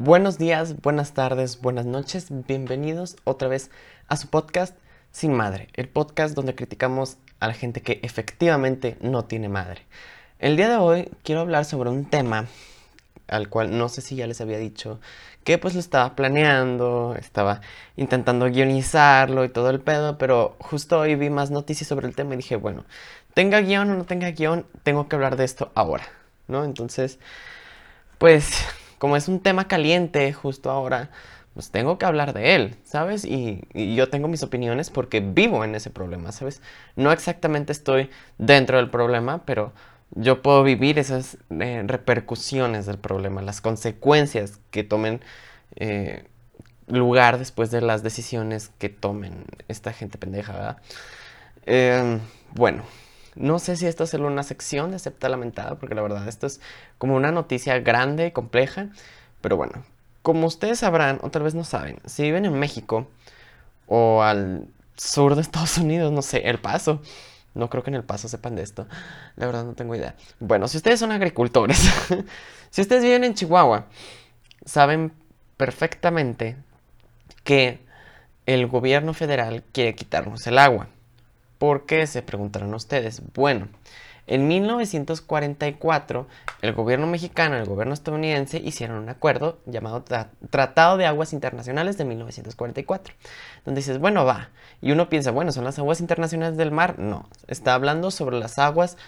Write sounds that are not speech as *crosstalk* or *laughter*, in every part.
Buenos días, buenas tardes, buenas noches, bienvenidos otra vez a su podcast Sin Madre, el podcast donde criticamos a la gente que efectivamente no tiene madre. El día de hoy quiero hablar sobre un tema al cual no sé si ya les había dicho que pues lo estaba planeando, estaba intentando guionizarlo y todo el pedo, pero justo hoy vi más noticias sobre el tema y dije, bueno, tenga guion o no tenga guion, tengo que hablar de esto ahora, ¿no? Entonces, pues como es un tema caliente justo ahora, pues tengo que hablar de él, ¿sabes? Y, yo tengo mis opiniones porque vivo en ese problema, ¿sabes? No exactamente estoy dentro del problema, pero yo puedo vivir esas eh, repercusiones del problema, las consecuencias que tomen eh, lugar después de las decisiones que tomen esta gente pendeja, ¿verdad? Em, bueno, no sé si esto es una sección de acepta lamentada, porque la verdad esto es como una noticia grande y compleja. Pero bueno, como ustedes sabrán, o tal vez no saben, si viven en México o al sur de *laughs* Estados Unidos, no sé, El Paso. No creo que en El Paso sepan de esto. La verdad no tengo idea. Bueno, si ustedes son agricultores, *laughs* si ustedes viven en Chihuahua, saben perfectamente que el gobierno federal quiere quitarnos el agua. ¿Por qué? Se preguntarán ustedes. Bueno, en 1944 el gobierno mexicano y el gobierno estadounidense hicieron un acuerdo llamado Tratado de Aguas Internacionales de 1944, donde dices, bueno, va. Y uno piensa, bueno, ¿son las aguas internacionales del mar? No, está hablando sobre las aguas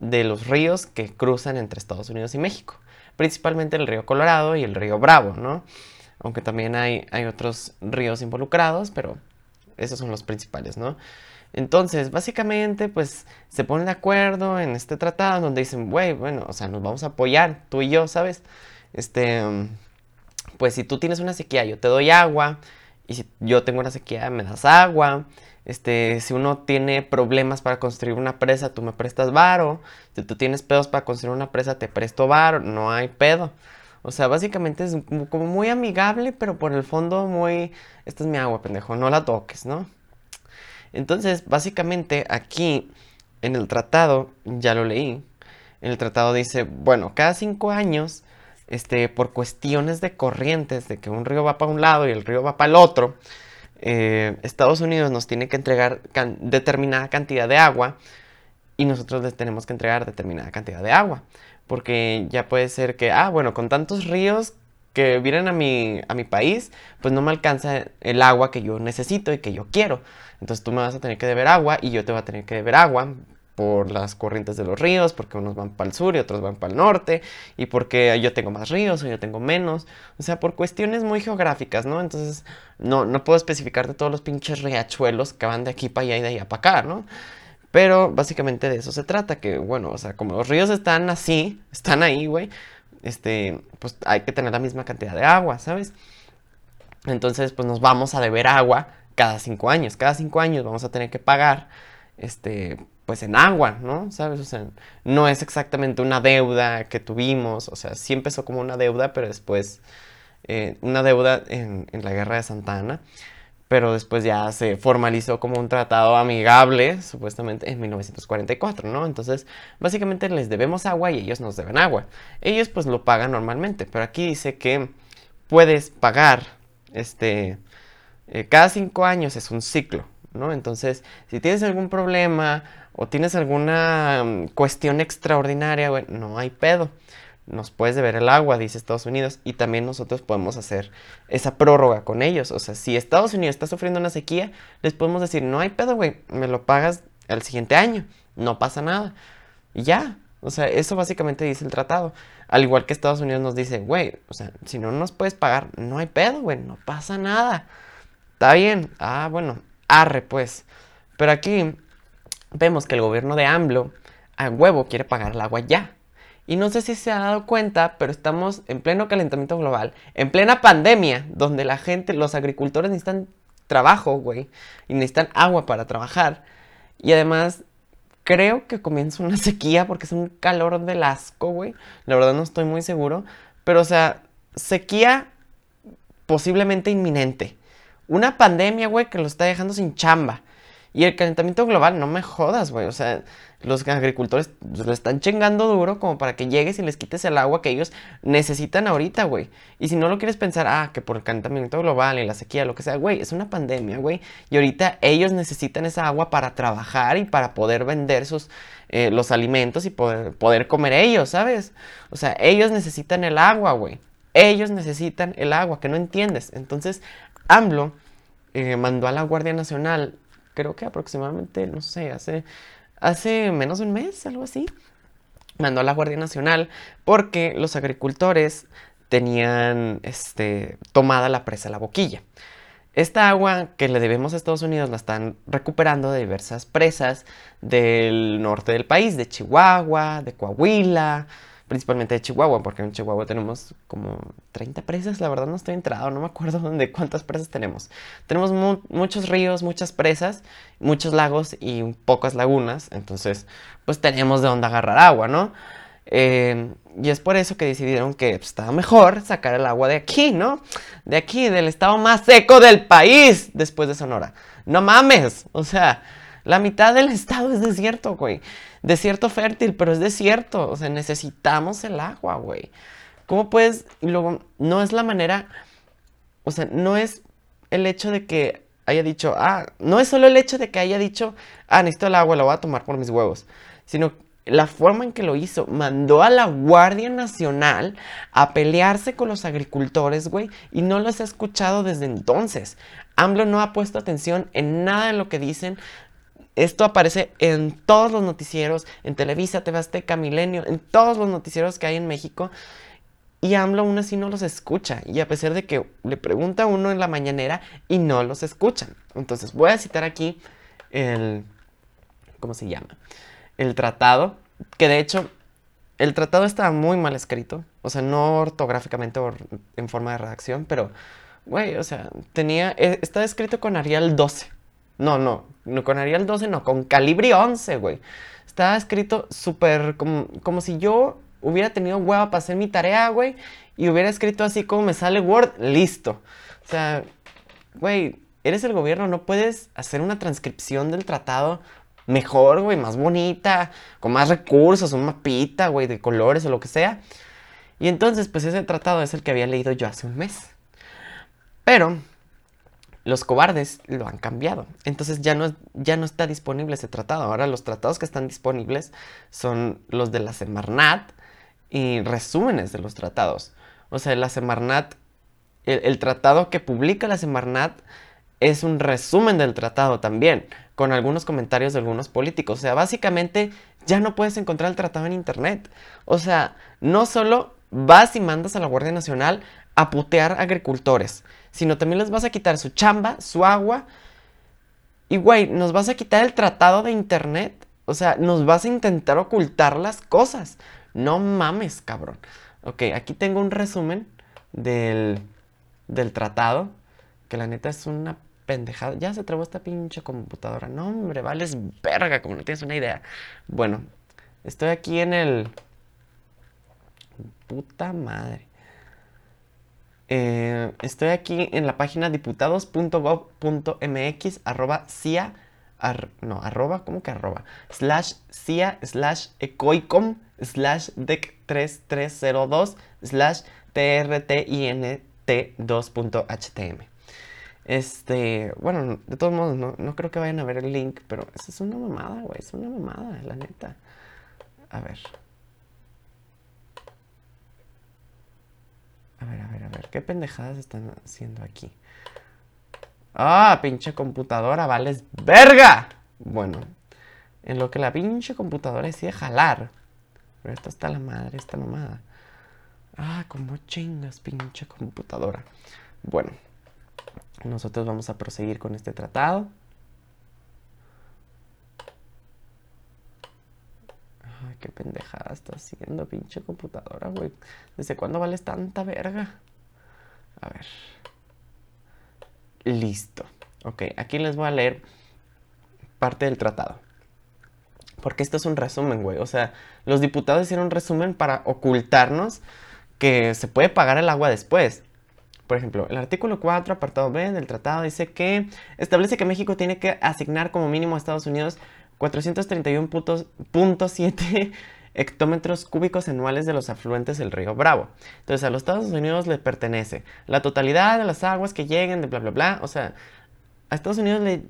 de los ríos que cruzan entre Estados Unidos y México, principalmente el río Colorado y el río Bravo, ¿no? Aunque también hay, hay otros ríos involucrados, pero esos son los principales, ¿no? Entonces, básicamente, pues se ponen de acuerdo en este tratado donde dicen, güey, bueno, o sea, nos vamos a apoyar, tú y yo, ¿sabes? Este, pues si tú tienes una sequía, yo te doy agua, y si yo tengo una sequía, me das agua. Este, si uno tiene problemas para construir una presa, tú me prestas varo. Si tú tienes pedos para construir una presa, te presto varo. No hay pedo. O sea, básicamente es como muy amigable, pero por el fondo muy... Esta es mi agua, pendejo, no la toques, ¿no? Entonces, básicamente aquí en el tratado, ya lo leí, en el tratado dice, bueno, cada cinco años, este, por cuestiones de corrientes, de que un río va para un lado y el río va para el otro, eh, Estados Unidos nos tiene que entregar determinada cantidad de agua y nosotros les tenemos que entregar determinada cantidad de agua. Porque ya puede ser que, ah, bueno, con tantos ríos que vienen a mi, a mi país, pues no me alcanza el agua que yo necesito y que yo quiero. Entonces tú me vas a tener que deber agua y yo te voy a tener que deber agua por las corrientes de los ríos, porque unos van para el sur y otros van para el norte, y porque yo tengo más ríos o yo tengo menos, o sea, por cuestiones muy geográficas, ¿no? Entonces, no, no puedo especificarte todos los pinches riachuelos que van de aquí para allá y de allá para acá, ¿no? Pero básicamente de eso se trata, que bueno, o sea, como los ríos están así, están ahí, güey, este, pues hay que tener la misma cantidad de agua, ¿sabes? Entonces, pues nos vamos a deber agua cada cinco años. Cada cinco años vamos a tener que pagar, este, pues en agua, ¿no? ¿Sabes? O sea, no es exactamente una deuda que tuvimos, o sea, sí empezó como una deuda, pero después, eh, una deuda en, en la guerra de Santa Ana pero después ya se formalizó como un tratado amigable, supuestamente en 1944, ¿no? Entonces, básicamente les debemos agua y ellos nos deben agua. Ellos pues lo pagan normalmente, pero aquí dice que puedes pagar, este, eh, cada cinco años es un ciclo, ¿no? Entonces, si tienes algún problema o tienes alguna mm, cuestión extraordinaria, bueno, no hay pedo nos puedes deber el agua, dice Estados Unidos, y también nosotros podemos hacer esa prórroga con ellos. O sea, si Estados Unidos está sufriendo una sequía, les podemos decir, no hay pedo, güey, me lo pagas el siguiente año, no pasa nada. Y ya, o sea, eso básicamente dice el tratado. Al igual que Estados Unidos nos dice, güey, o sea, si no nos puedes pagar, no hay pedo, güey, no pasa nada. Está bien, ah, bueno, arre pues. Pero aquí vemos que el gobierno de AMLO a huevo quiere pagar el agua ya. Y no sé si se ha dado cuenta, pero estamos en pleno calentamiento global, en plena pandemia, donde la gente, los agricultores necesitan trabajo, güey, y necesitan agua para trabajar. Y además, creo que comienza una sequía porque es un calor del asco, güey. La verdad no estoy muy seguro. Pero, o sea, sequía posiblemente inminente. Una pandemia, güey, que lo está dejando sin chamba. Y el calentamiento global, no me jodas, güey. O sea, los agricultores lo están chingando duro como para que llegues y les quites el agua que ellos necesitan ahorita, güey. Y si no lo quieres pensar, ah, que por el calentamiento global y la sequía, lo que sea, güey, es una pandemia, güey. Y ahorita ellos necesitan esa agua para trabajar y para poder vender sus, eh, los alimentos y poder, poder comer ellos, ¿sabes? O sea, ellos necesitan el agua, güey. Ellos necesitan el agua, que no entiendes. Entonces, AMLO eh, mandó a la Guardia Nacional, creo que aproximadamente, no sé, hace hace menos de un mes, algo así, mandó a la Guardia Nacional porque los agricultores tenían este, tomada la presa La Boquilla. Esta agua que le debemos a Estados Unidos la están recuperando de diversas presas del norte del país, de Chihuahua, de Coahuila, principalmente de Chihuahua, porque en Chihuahua tenemos como 30 presas, la verdad no estoy entrado, no me acuerdo *laughs* de cuántas presas tenemos. Tenemos muchos ríos, muchas presas, muchos lagos y pocas lagunas, entonces pues tenemos de dónde agarrar agua, ¿no? Eh, y es por eso que decidieron que pues, estaba mejor sacar el agua de aquí, ¿no? De aquí, del estado más seco del país, después de Sonora. No mames, o sea, la mitad del estado es desierto, güey desierto fértil, pero es desierto. O sea, necesitamos el agua, güey. ¿Cómo puedes? Y luego, no es la manera. O sea, no es el hecho de que haya dicho, ah, no es solo el hecho de que haya dicho, ah, necesito el agua, la voy a tomar por mis huevos, sino la forma en que lo hizo, mandó a la Guardia Nacional a pelearse con los agricultores, güey, y no los ha escuchado desde entonces. AMLO no ha puesto atención en nada de lo que dicen, esto aparece en todos los noticieros, en Televisa, TV Azteca, Milenio, en todos los noticieros que hay en México. Y AMLO aún así no los escucha. Y a pesar de que le pregunta a uno en la mañanera y no los escuchan. Entonces voy a citar aquí el... ¿Cómo se llama? El tratado. Que de hecho, el tratado está muy mal escrito. O sea, no ortográficamente o en forma de redacción. Pero, güey, o sea, tenía... E, está escrito con Arial 12. No, no, no con Arial 12, no, con Calibri 11, güey. Estaba escrito súper como, como si yo hubiera tenido hueva para hacer mi tarea, güey, y hubiera escrito así como me sale Word, listo. O sea, güey, eres el gobierno, no puedes hacer una transcripción del tratado mejor, güey, más bonita, con más recursos, un mapita, güey, de colores o lo que sea. Y entonces, pues ese tratado es el que había leído yo hace un mes. Pero los cobardes lo han cambiado. Entonces ya no, ya no está disponible ese tratado. Ahora los tratados que están disponibles son los de la Semarnat y resúmenes de los tratados. O sea, la Semarnat, el, tratado que publica la Semarnat es un resumen del tratado también, con algunos comentarios de algunos políticos. O sea, básicamente ya no puedes encontrar el tratado en internet. O sea, no solo vas y mandas a la Guardia Nacional a putear agricultores, sino también les vas a quitar su chamba, su agua. Y güey, nos vas a quitar el tratado de internet. O sea, nos vas a intentar ocultar las cosas. No mames, cabrón. Ok, aquí tengo un resumen del, del tratado. Que la neta es una pendejada. Ya se trabó esta pinche computadora. No, hombre, vales verga, como no tienes una idea. Bueno, estoy aquí en el... Puta madre. Eh, estoy aquí en la página diputados.gov.mx arroba CIA, no, arroba, ¿cómo que arroba? Slash CIA, slash ecoicom, slash DEC 3302, slash TRTINT2.htm. Este, bueno, de todos modos, no, no creo que vayan a ver el link, pero eso es una mamada, güey, es una mamada, la neta. A ver. A ver, a ver, a ver. ¿Qué pendejadas están haciendo aquí? ¡Ah, pinche computadora! ¡Vales verga! Bueno, en lo que la pinche computadora decide jalar. Pero esto está la madre, esta nomada. Ah, como chingas, pinche computadora. Bueno, nosotros vamos a proseguir con este tratado. Qué pendejada está haciendo, pinche computadora, güey. ¿Desde cuándo vales tanta verga? A ver. Listo. Ok, aquí les voy a leer parte del tratado. Porque esto es un resumen, güey. O sea, los diputados hicieron un resumen para ocultarnos que se puede pagar el agua después. Por ejemplo, el artículo 4, apartado B del tratado dice que establece que México tiene que asignar como mínimo a Estados Unidos 431.7 *laughs* hectómetros cúbicos anuales de los afluentes del río Bravo. Entonces a los Estados Unidos le pertenece la totalidad de las aguas que lleguen de bla bla bla. O sea, a Estados Unidos le,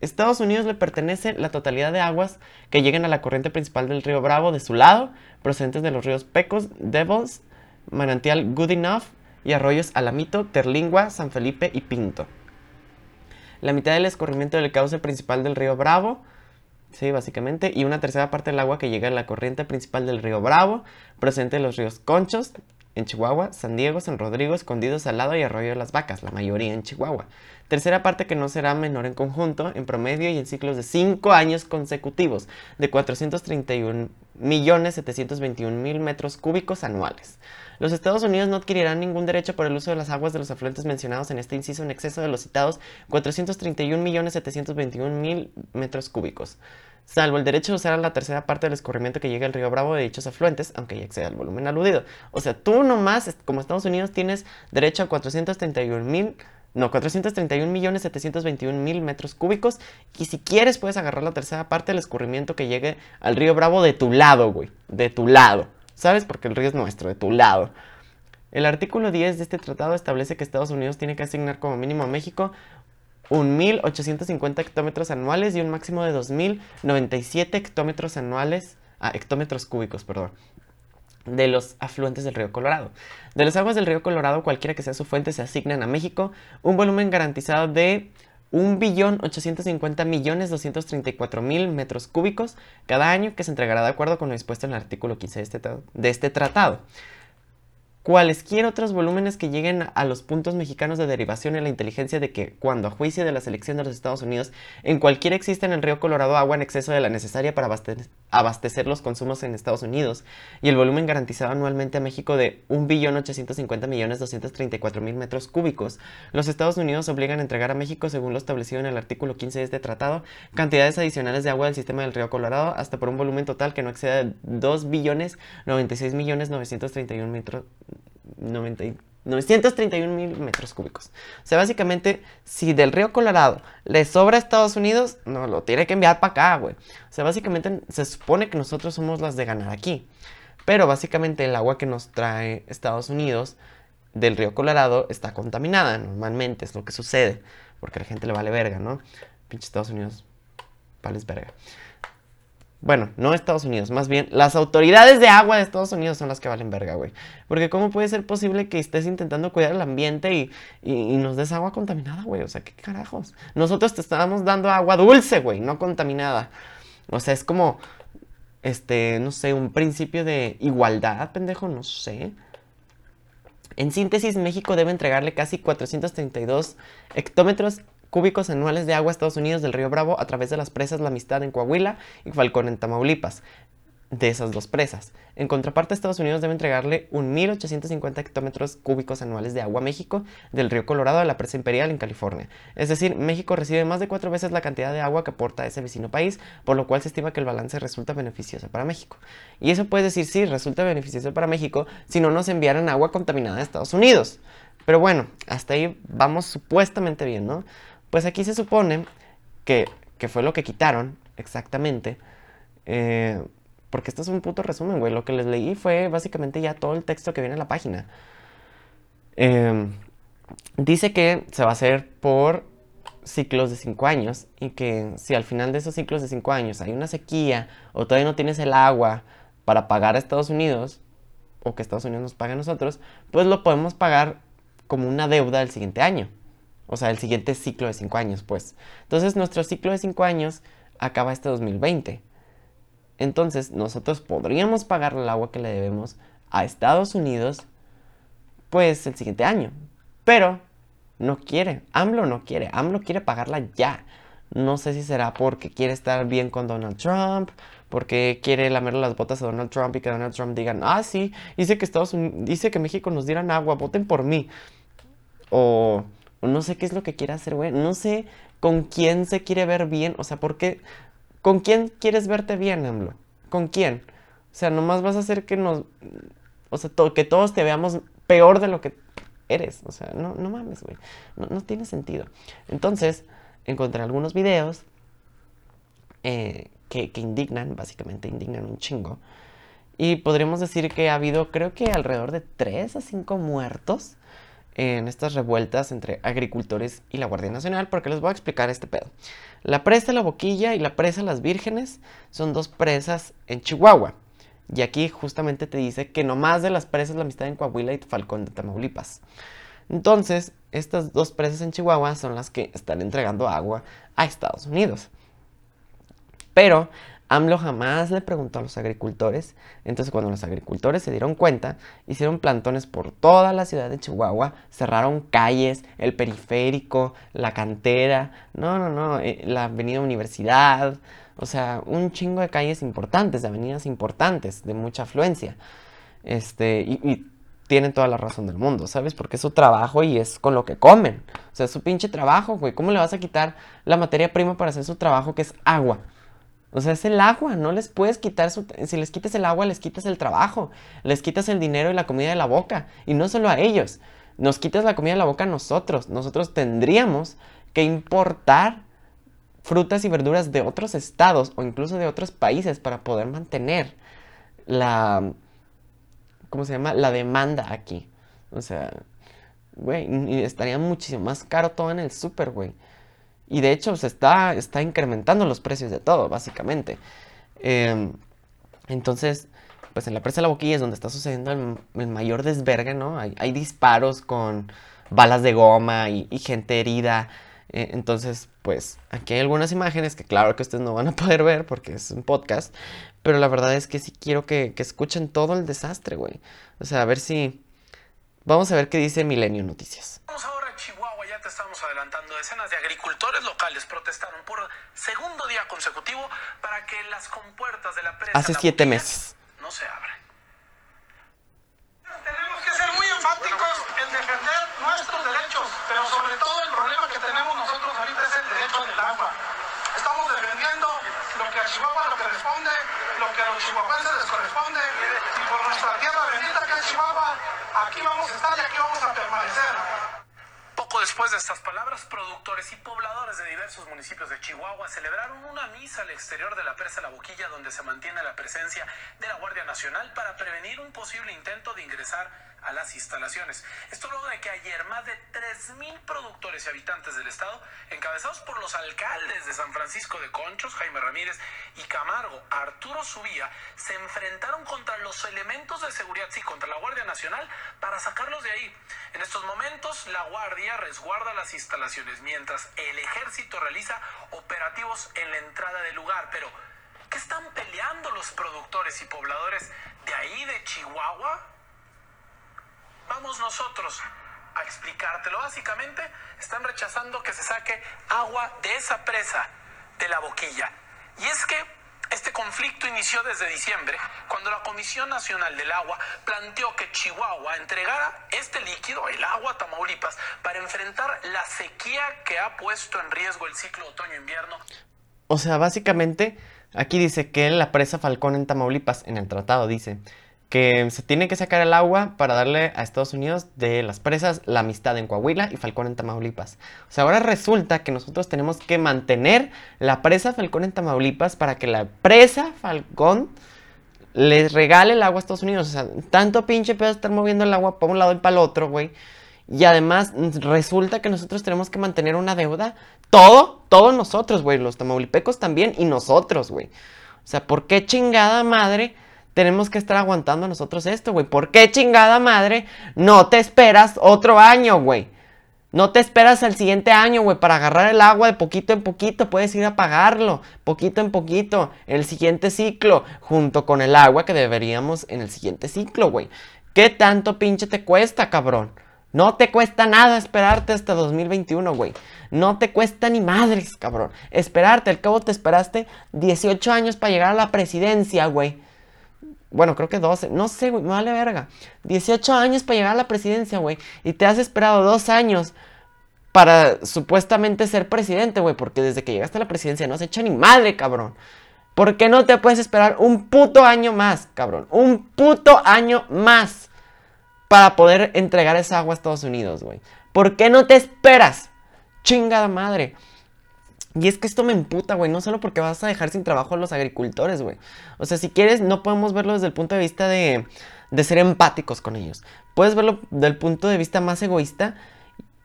Estados Unidos le pertenece la totalidad de aguas que lleguen a la corriente principal del río Bravo de su lado, procedentes de los ríos Pecos, Devils, Manantial Good Enough y arroyos Alamito, Terlingua, San Felipe y Pinto. La mitad del escurrimiento del cauce principal del río Bravo, sí, básicamente, y una tercera parte del agua que llega a la corriente principal del río Bravo, procedente de los ríos Conchos, en Chihuahua, San Diego, San Rodrigo, Escondido, Salado y Arroyo de las Vacas, la mayoría en Chihuahua. Tercera parte que no será menor en conjunto, en promedio y en ciclos de 5 años consecutivos, de 431.721.000 metros cúbicos anuales. Los Estados Unidos no adquirirán ningún derecho por el uso de las aguas de los afluentes mencionados en este inciso en exceso de los citados 431.721.000 metros cúbicos salvo el derecho de usar la tercera parte del escurrimiento que llega al río Bravo de dichos afluentes, aunque ya exceda el volumen aludido. O sea, tú nomás, como Estados Unidos, tienes derecho a 431 mil, no, 431 millones 721 mil metros cúbicos, y si quieres puedes agarrar la tercera parte del escurrimiento que llegue al río Bravo de tu lado, güey, de tu lado, ¿sabes? Porque el río es nuestro, de tu lado. El artículo 10 de este tratado establece que Estados Unidos tiene que asignar como mínimo a México 1.850 hectómetros anuales y un máximo de 2.097 hectómetros anuales, ah, hectómetros cúbicos, perdón, de los afluentes del río Colorado. De las aguas del río Colorado, cualquiera que sea su fuente, se asignan a México un volumen garantizado de 1.850.234.000 metros cúbicos cada año que se entregará de acuerdo con lo dispuesto en el artículo 15 de este, de este tratado cualesquiera otros volúmenes que lleguen a los puntos mexicanos de derivación en la inteligencia de que, cuando a juicio de la selección de los Estados Unidos, en cualquiera exista en el río Colorado agua en exceso de la necesaria para abastecer los consumos en Estados Unidos, y el volumen garantizado anualmente a México de 1.850.234.000 metros cúbicos, los Estados Unidos obligan a entregar a México, según lo establecido en el artículo 15 de este tratado, cantidades adicionales de agua del sistema del río Colorado hasta por un volumen total que no exceda de 2.096.931 metros 931 mil metros cúbicos. O sea, básicamente, si del río Colorado le sobra a Estados Unidos, no lo tiene que enviar para acá, güey. O sea, básicamente se supone que nosotros somos las de ganar aquí. Pero básicamente el agua que nos trae Estados Unidos del río Colorado está contaminada. Normalmente es lo que sucede. Porque a la gente le vale verga, ¿no? Pinche Estados Unidos, vales verga. Bueno, no Estados Unidos, más bien las autoridades de agua de Estados Unidos son las que valen verga, güey. Porque ¿cómo puede ser posible que estés intentando cuidar el ambiente y, y, nos des agua contaminada, güey? O sea, ¿qué carajos? Nosotros te estábamos dando agua dulce, güey, no contaminada. O sea, es como, este, no sé, un principio de igualdad, pendejo, no sé. En síntesis, México debe entregarle casi 432 hectómetros cúbicos anuales de agua a Estados Unidos del río Bravo a través de las presas La Amistad en Coahuila y Falcón en Tamaulipas. De esas dos presas. En contraparte, Estados Unidos debe entregarle 1.850 hectómetros cúbicos anuales de agua a México del río Colorado a la presa Imperial en California. Es decir, México recibe más de cuatro veces la cantidad de agua que aporta ese vecino país, por lo cual se estima que el balance resulta beneficioso para México. Y eso puede decir, sí, resulta beneficioso para México si no nos enviaran agua contaminada a Estados Unidos. Pero bueno, hasta ahí vamos supuestamente bien, ¿no? Pues aquí se supone que, fue lo que quitaron exactamente. Eh, porque esto es un puto resumen, güey. Lo que les leí fue básicamente ya todo el texto que viene en la página. Em, dice que se va a hacer por ciclos de 5 años y que si al final de esos ciclos de 5 años hay una sequía o todavía no tienes el agua para pagar a Estados Unidos o que Estados Unidos nos pague a nosotros, pues lo podemos pagar como una deuda del siguiente año. O sea, el siguiente ciclo de 5 años, pues. Entonces, nuestro ciclo de 5 años acaba este 2020. Entonces, nosotros podríamos pagar el agua que le debemos a Estados Unidos, pues, el siguiente año. Pero no quiere. AMLO no quiere. AMLO quiere pagarla ya. No sé si será porque quiere estar bien con Donald Trump, porque quiere lamerle las botas a Donald Trump y que Donald Trump diga, ah, sí, dice que Estados Unidos, dice que México nos dieran agua, voten por mí. O no sé qué es lo que quiere hacer, güey. No sé con quién se quiere ver bien. O sea, ¿por qué? ¿Con quién quieres verte bien, AMLO? ¿Con quién? O sea, nomás vas a hacer que nos... O sea, que todos te veamos peor de lo que eres. O sea, no, no mames, güey. No, no, tiene sentido. Entonces, encontré algunos videos eh, que, que indignan, básicamente indignan un chingo. Y podríamos decir que ha habido, creo que alrededor de 3 a 5 muertos en estas revueltas entre agricultores y la Guardia Nacional, porque les voy a explicar este pedo. La presa La Boquilla y la presa Las Vírgenes son dos presas en Chihuahua. Y aquí justamente te dice que nomás de las presas La Amistad en Coahuila y Falcón de Tamaulipas. Entonces, estas dos presas en Chihuahua son las que están entregando agua a Estados Unidos. Pero AMLO jamás le preguntó a los agricultores. Entonces cuando los agricultores se dieron cuenta, hicieron plantones por toda la ciudad de Chihuahua, cerraron calles, el periférico, la cantera, no, no, no, eh, la avenida Universidad, o sea, un chingo de calles importantes, de avenidas importantes, de mucha afluencia. Este, y, y tienen toda la razón del mundo, ¿sabes? Porque es su trabajo y es con lo que comen. O sea, es su pinche trabajo, güey. ¿Cómo le vas a quitar la materia prima para hacer su trabajo que es agua? O sea, es el agua, no les puedes quitar su... Si les quitas el agua, les quitas el trabajo, les quitas el dinero y la comida de la boca. Y no solo a ellos, nos quitas la comida de la boca a nosotros. Nosotros tendríamos que importar frutas y verduras de otros estados o incluso de otros países para poder mantener la... ¿Cómo se llama? La demanda aquí. O sea, güey, estaría muchísimo más caro todo en el súper, güey. Y de hecho se está, está incrementando los precios de todo, básicamente. Em, entonces, pues en la presa de la boquilla es donde está sucediendo el, mayor desvergue, ¿no? Hay, disparos con balas de goma y, gente herida. Eh, entonces, pues aquí hay algunas imágenes que claro que ustedes no van a poder ver porque es un podcast. Pero la verdad es que sí quiero que, que escuchen todo el desastre, güey. O sea, a ver si... Vamos a ver qué dice Milenio Noticias estamos adelantando, decenas de agricultores locales protestaron por segundo día consecutivo para que las compuertas de la presa hace siete meses no se abran. Tenemos que ser muy enfáticos en defender nuestros derechos, pero sobre todo el problema que tenemos nosotros ahorita es el derecho del agua. Estamos defendiendo lo que a Chihuahua le corresponde, lo que a los chihuahuenses les corresponde, y por nuestra tierra bendita que es Chihuahua, aquí vamos a estar y aquí vamos a permanecer. Después de estas palabras, productores y pobladores de diversos municipios de Chihuahua celebraron una misa al exterior de la presa La Boquilla donde se mantiene la presencia de la Guardia Nacional para prevenir un posible intento de ingresar a las instalaciones. Esto luego de que ayer más de 3.000 productores y habitantes del estado, encabezados por los alcaldes de San Francisco de Conchos, Jaime Ramírez y Camargo, Arturo Subía, se enfrentaron contra los elementos de seguridad, sí, contra la Guardia Nacional, para sacarlos de ahí. En estos momentos, la Guardia resguarda las instalaciones, mientras el ejército realiza operativos en la entrada del lugar. Pero, ¿qué están peleando los productores y pobladores de ahí, de Chihuahua? Vamos nosotros a explicártelo. Básicamente están rechazando que se saque agua de esa presa de la boquilla. Y es que este conflicto inició desde diciembre, cuando la Comisión Nacional del Agua planteó que Chihuahua entregara este líquido, el agua a Tamaulipas, para enfrentar la sequía que ha puesto en riesgo el ciclo otoño-invierno. O sea, básicamente, aquí dice que la presa Falcón en Tamaulipas, en el tratado dice, que se tiene que sacar el agua para darle a Estados Unidos de las presas La Amistad en Coahuila y Falcón en Tamaulipas. O sea, ahora resulta que nosotros tenemos que mantener la presa Falcón en Tamaulipas para que la presa Falcón les regale el agua a Estados Unidos. O sea, tanto pinche pedo estar moviendo el agua para un lado y para el otro, güey. Y además resulta que nosotros tenemos que mantener una deuda. Todo, todos nosotros, güey. Los tamaulipecos también y nosotros, güey. O sea, ¿por qué chingada madre? Tenemos que estar aguantando nosotros esto, güey. ¿Por qué chingada madre no te esperas otro año, güey? No te esperas al siguiente año, güey, para agarrar el agua de poquito en poquito. Puedes ir a pagarlo, poquito en poquito, el siguiente ciclo, junto con el agua que deberíamos en el siguiente ciclo, güey. ¿Qué tanto pinche te cuesta, cabrón? No te cuesta nada esperarte hasta 2021, güey. No te cuesta ni madres, cabrón. Esperarte, al cabo te esperaste 18 años para llegar a la presidencia, güey. Bueno, creo que 12. No sé, güey. Me vale verga. 18 años para llegar a la presidencia, güey. Y te has esperado dos años para supuestamente ser presidente, güey. Porque desde que llegaste a la presidencia no has hecho ni madre, cabrón. ¿Por qué no te puedes esperar un puto año más, cabrón? Un puto año más para poder entregar esa agua a Estados Unidos, güey. ¿Por qué no te esperas? Chingada madre. Y es que esto me emputa, güey, no solo porque vas a dejar sin trabajo a los agricultores, güey. O sea, si quieres, no podemos verlo desde el punto de vista de, de ser empáticos con ellos. Puedes verlo del punto de vista más egoísta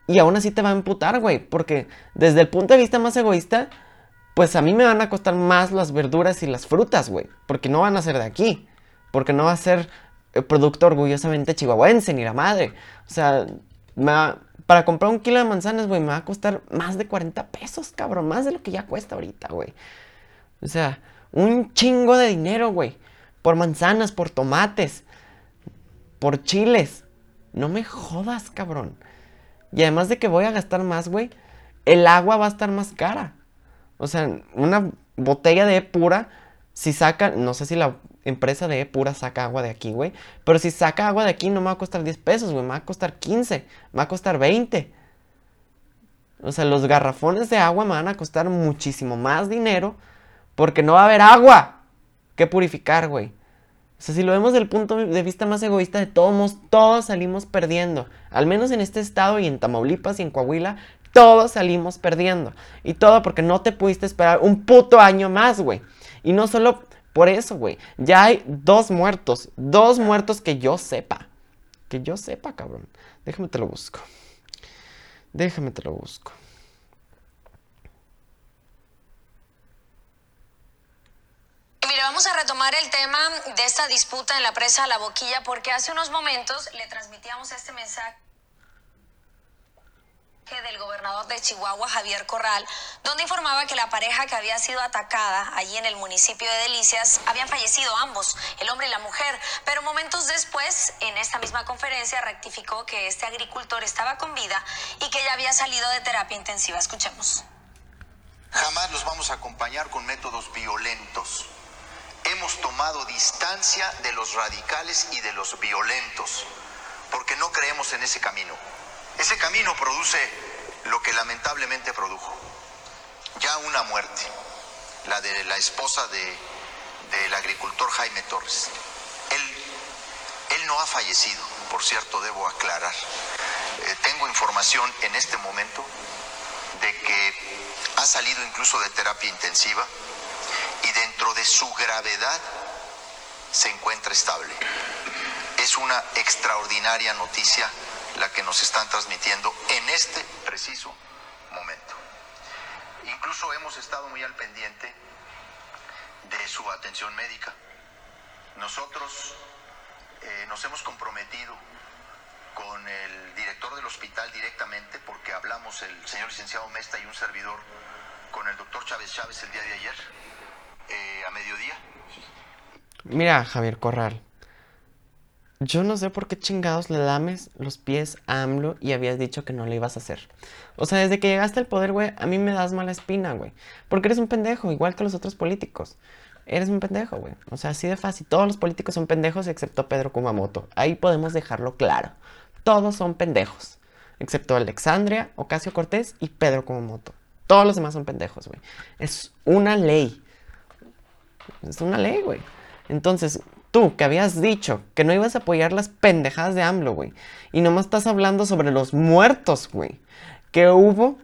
y aún así te va a emputar, güey. Porque desde el punto de vista más egoísta, pues a mí me van a costar más las verduras y las frutas, güey. Porque no van a ser de aquí. Porque no va a ser el producto orgullosamente chihuahuense ni la madre. O sea, me va, para comprar un kilo de manzanas, güey, me va a costar más de 40 pesos, cabrón. Más de lo que ya cuesta ahorita, güey. O sea, un chingo de dinero, güey. Por manzanas, por tomates, por chiles. No me jodas, cabrón. Y además de que voy a gastar más, güey, el agua va a estar más cara. O sea, una botella de pura, si saca, no sé si la empresa de pura saca agua de aquí, güey. Pero si saca agua de aquí no me va a costar 10 pesos, güey. Me va a costar 15. Me va a costar 20. O sea, los garrafones de agua me van a costar muchísimo más dinero porque no va a haber agua que purificar, güey. O sea, si lo vemos desde el punto de vista más egoísta de todos, todos salimos perdiendo. Al menos en este estado y en Tamaulipas y en Coahuila, todos salimos perdiendo. Y todo porque no te pudiste esperar un puto año más, güey. Y no solo por eso, güey. Ya hay dos muertos. Dos muertos que yo sepa. Que yo sepa, cabrón. Déjame te lo busco. Déjame te lo busco. Mira, vamos a retomar el tema de esta disputa en la presa La Boquilla porque hace unos momentos le transmitíamos este mensaje del gobernador de Chihuahua, Javier Corral, donde informaba que la pareja que había sido atacada allí en el municipio de Delicias habían fallecido ambos, el hombre y la mujer, pero momentos después, en esta misma conferencia, rectificó que este agricultor estaba con vida y que ya había salido de terapia intensiva. Escuchemos. Jamás los vamos a acompañar con métodos violentos. Hemos tomado distancia de los radicales y de los violentos, porque no creemos en ese camino. Ese camino produce lo que lamentablemente produjo. Ya una muerte, la de la esposa de, del agricultor Jaime Torres. Él, él no ha fallecido, por cierto, debo aclarar. Eh, tengo información en este momento de que ha salido incluso de terapia intensiva y dentro de su gravedad se encuentra estable. Es una extraordinaria noticia la que nos están transmitiendo en este preciso momento. Incluso hemos estado muy al pendiente de su atención médica. Nosotros eh, nos hemos comprometido con el director del hospital directamente porque hablamos el señor licenciado Mesta y un servidor con el doctor Chávez Chávez el día de ayer eh, a mediodía. Mira, Javier Corral, yo no sé por qué chingados le lames los pies a AMLO y habías dicho que no le ibas a hacer. O sea, desde que llegaste al poder, güey, a mí me das mala espina, güey. Porque eres un pendejo, igual que los otros políticos. Eres un pendejo, güey. O sea, así de fácil. Todos los políticos son pendejos excepto Pedro Kumamoto. Ahí podemos dejarlo claro. Todos son pendejos. Excepto Alexandria, Ocasio Cortés y Pedro Kumamoto. Todos los demás son pendejos, güey. Es una ley. Es una ley, güey. Entonces, Tú, que habías dicho que no ibas a apoyar las pendejadas de AMLO, güey. Y nomás estás hablando sobre los muertos, güey. Que hubo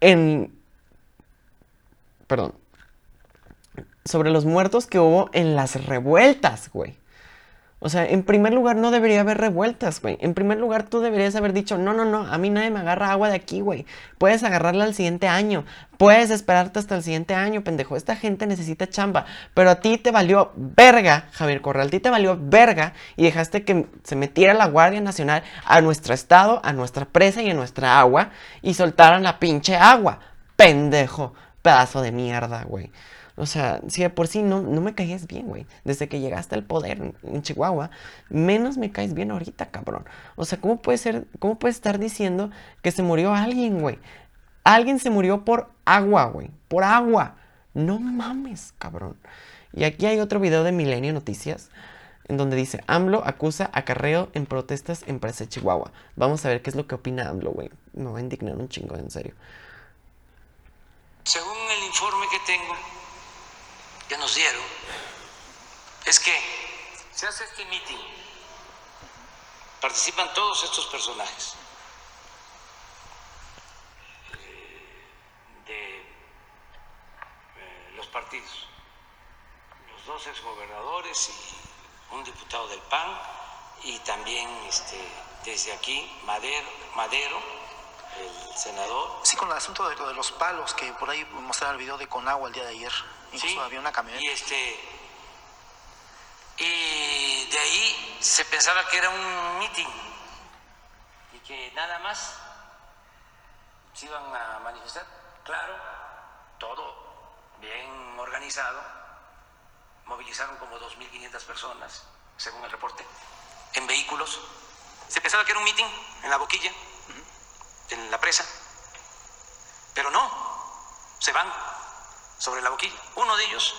en... Perdón. Sobre los muertos que hubo en las revueltas, güey. O sea, en primer lugar no debería haber revueltas, güey. En primer lugar tú deberías haber dicho, no, no, no, a mí nadie me agarra agua de aquí, güey. Puedes agarrarla al siguiente año. Puedes esperarte hasta el siguiente año, pendejo. Esta gente necesita chamba. Pero a ti te valió verga, Javier Corral. A ti te valió verga y dejaste que se metiera la Guardia Nacional a nuestro estado, a nuestra presa y a nuestra agua y soltaran la pinche agua. Pendejo. Pedazo de mierda, güey. O sea, si de por sí no, no me caías bien, güey. Desde que llegaste al poder en, Chihuahua, menos me caes bien ahorita, cabrón. O sea, ¿cómo puede ser, cómo puedes estar diciendo que se murió alguien, güey? Alguien se murió por agua, güey. Por agua. No mames, cabrón. Y aquí hay otro video de Milenio Noticias en donde dice AMLO acusa acarreo en protestas en Presa Chihuahua. Vamos a ver qué es lo que opina AMLO, güey. Me va a indignar un chingo, en serio. Según el informe que tengo, que nos dieron. Es que se hace este meeting, participan todos estos personajes. De partidos, los dos exgobernadores y un diputado del PAN y también este, desde aquí Madero, el senador. Sí, con el asunto de, de los palos, que por ahí mostraron el video de Conagua el día de ayer. Incluso Sí, había una camioneta. Y este y de ahí se pensaba que era un meeting y que nada más se iban a manifestar. Claro, todo bien organizado. Movilizaron como 2.500 personas, según el reporte, en vehículos. Se pensaba que era un meeting en la boquilla, en la presa, pero no, se van sobre la boquilla. Uno de ellos,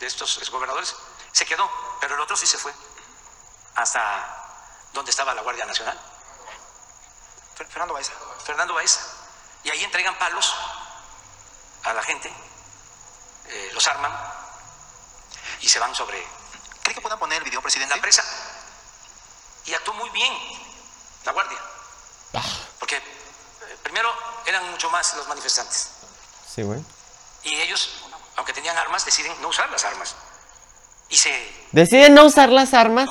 de estos exgobernadores, se quedó, pero el otro sí se fue hasta donde estaba la Guardia Nacional, Fer- Fernando Baeza. Fernando Baeza. Y ahí entregan palos a la gente, eh, los arman y se van sobre ¿Cree que puedan poner el video, presidente? la presa. Y actuó muy bien la Guardia, primero eran mucho más los manifestantes. sí, güey. Y ellos, aunque tenían armas, deciden no usar las armas. Y se Deciden no usar las armas.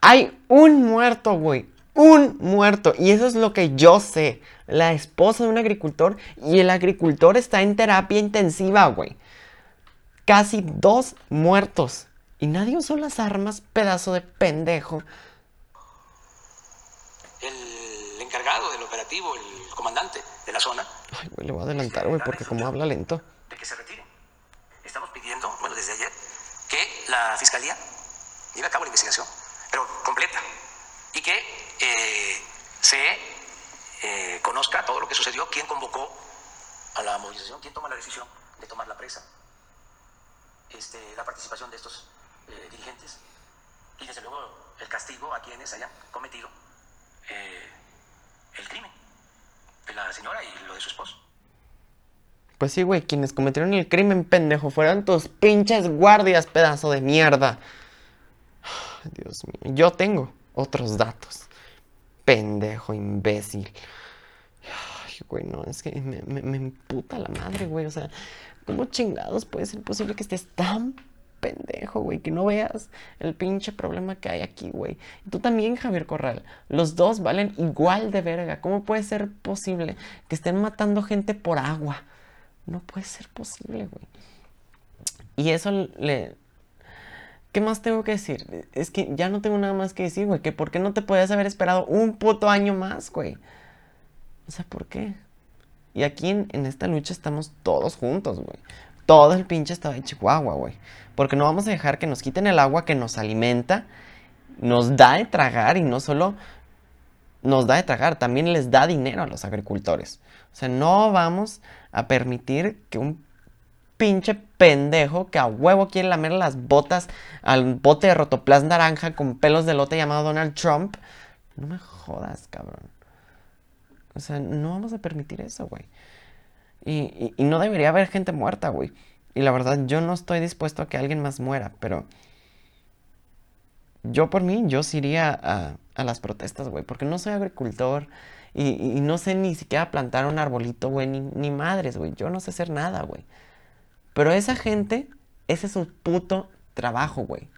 Hay un muerto, güey. Un muerto. Y eso es lo que yo sé. La esposa de un agricultor y el agricultor está en terapia intensiva, güey. Casi dos muertos. Y nadie usó las armas, pedazo de pendejo. el encargado del operativo, el comandante de la zona, Ay, güey, le voy a adelantar, güey, porque como habla lento. de que se retire. Estamos pidiendo, bueno, desde ayer, que la fiscalía lleve a cabo la investigación, pero completa, y que eh, se eh, conozca todo lo que sucedió, quién convocó a la movilización, quién toma la decisión de tomar la presa, este, la participación de estos eh, dirigentes y desde luego el castigo a quienes hayan cometido el crimen la señora y lo de su esposo. Pues sí, güey, quienes cometieron el crimen, pendejo, fueron tus pinches guardias, pedazo de mierda. *sighs* Dios mío, yo tengo otros datos. Pendejo, imbécil. Ay, güey, no, es que me, me, me emputa la madre, güey. O sea, ¿cómo chingados puede ser posible que estés tan pendejo, güey? Que no veas el pinche problema que hay aquí, güey. Tú también, Javier Corral. Los dos valen igual de verga. ¿Cómo puede ser posible que estén matando gente por agua? No puede ser posible, güey. Y eso le... ¿Qué más tengo que decir? Es que ya no tengo nada más que decir, güey. Que por qué no te podías haber esperado un puto año más, güey. O sea, ¿por qué? Y aquí en, en esta lucha estamos todos juntos, güey. Todo el pinche estado de Chihuahua, güey. Porque no vamos a dejar que nos quiten el agua que nos alimenta, nos da de tragar y no solo nos da de tragar, también les da dinero a los agricultores. O sea, no vamos a permitir que un pinche pendejo que a huevo quiere lamer las botas al bote de rotoplas naranja con pelos de lote llamado Donald Trump. No me jodas, cabrón. O sea, no vamos a permitir eso, güey. Y, no debería haber gente muerta, güey. Y la verdad, yo no estoy dispuesto a que alguien más muera, pero yo por mí, yo sí iría a, las protestas, güey, porque no soy agricultor y, no sé ni siquiera plantar un arbolito, güey, ni, madres, güey. Yo no sé hacer nada, güey. Pero esa gente, ese es su puto trabajo, güey.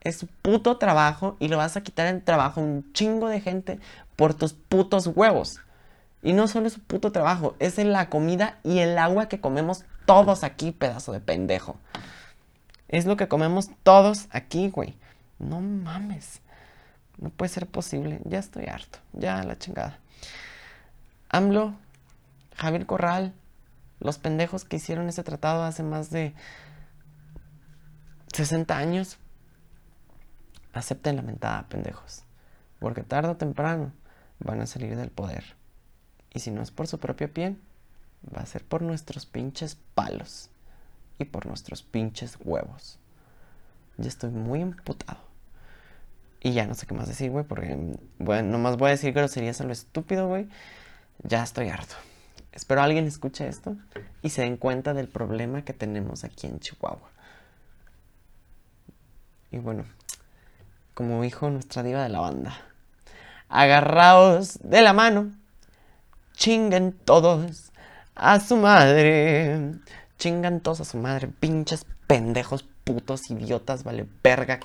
Es su puto trabajo y lo vas a quitar el trabajo a un chingo de gente por tus putos huevos. Y no solo es su puto trabajo, es en la comida y el agua que comemos todos aquí, pedazo de pendejo. Es lo que comemos todos aquí, güey. No mames. No puede ser posible. Ya estoy harto. Ya la chingada. AMLO, Javier Corral, los pendejos que hicieron ese tratado hace más de 60 años. Acepten la mentada, pendejos. Porque tarde o temprano van a salir del poder. Y si no es por su propio pie, va a ser por nuestros pinches palos. Y por nuestros pinches huevos. Ya estoy muy emputado. Y ya no sé qué más decir, güey, porque bueno, nomás voy a decir groserías a lo estúpido, güey. Ya estoy harto. Espero alguien escuche esto y se den cuenta del problema que tenemos aquí en Chihuahua. Y bueno, como dijo nuestra diva de la banda, agarraos de la mano, chinguen todos a su madre, Chingan todos a su madre, pinches pendejos, putos, idiotas, vale, verga.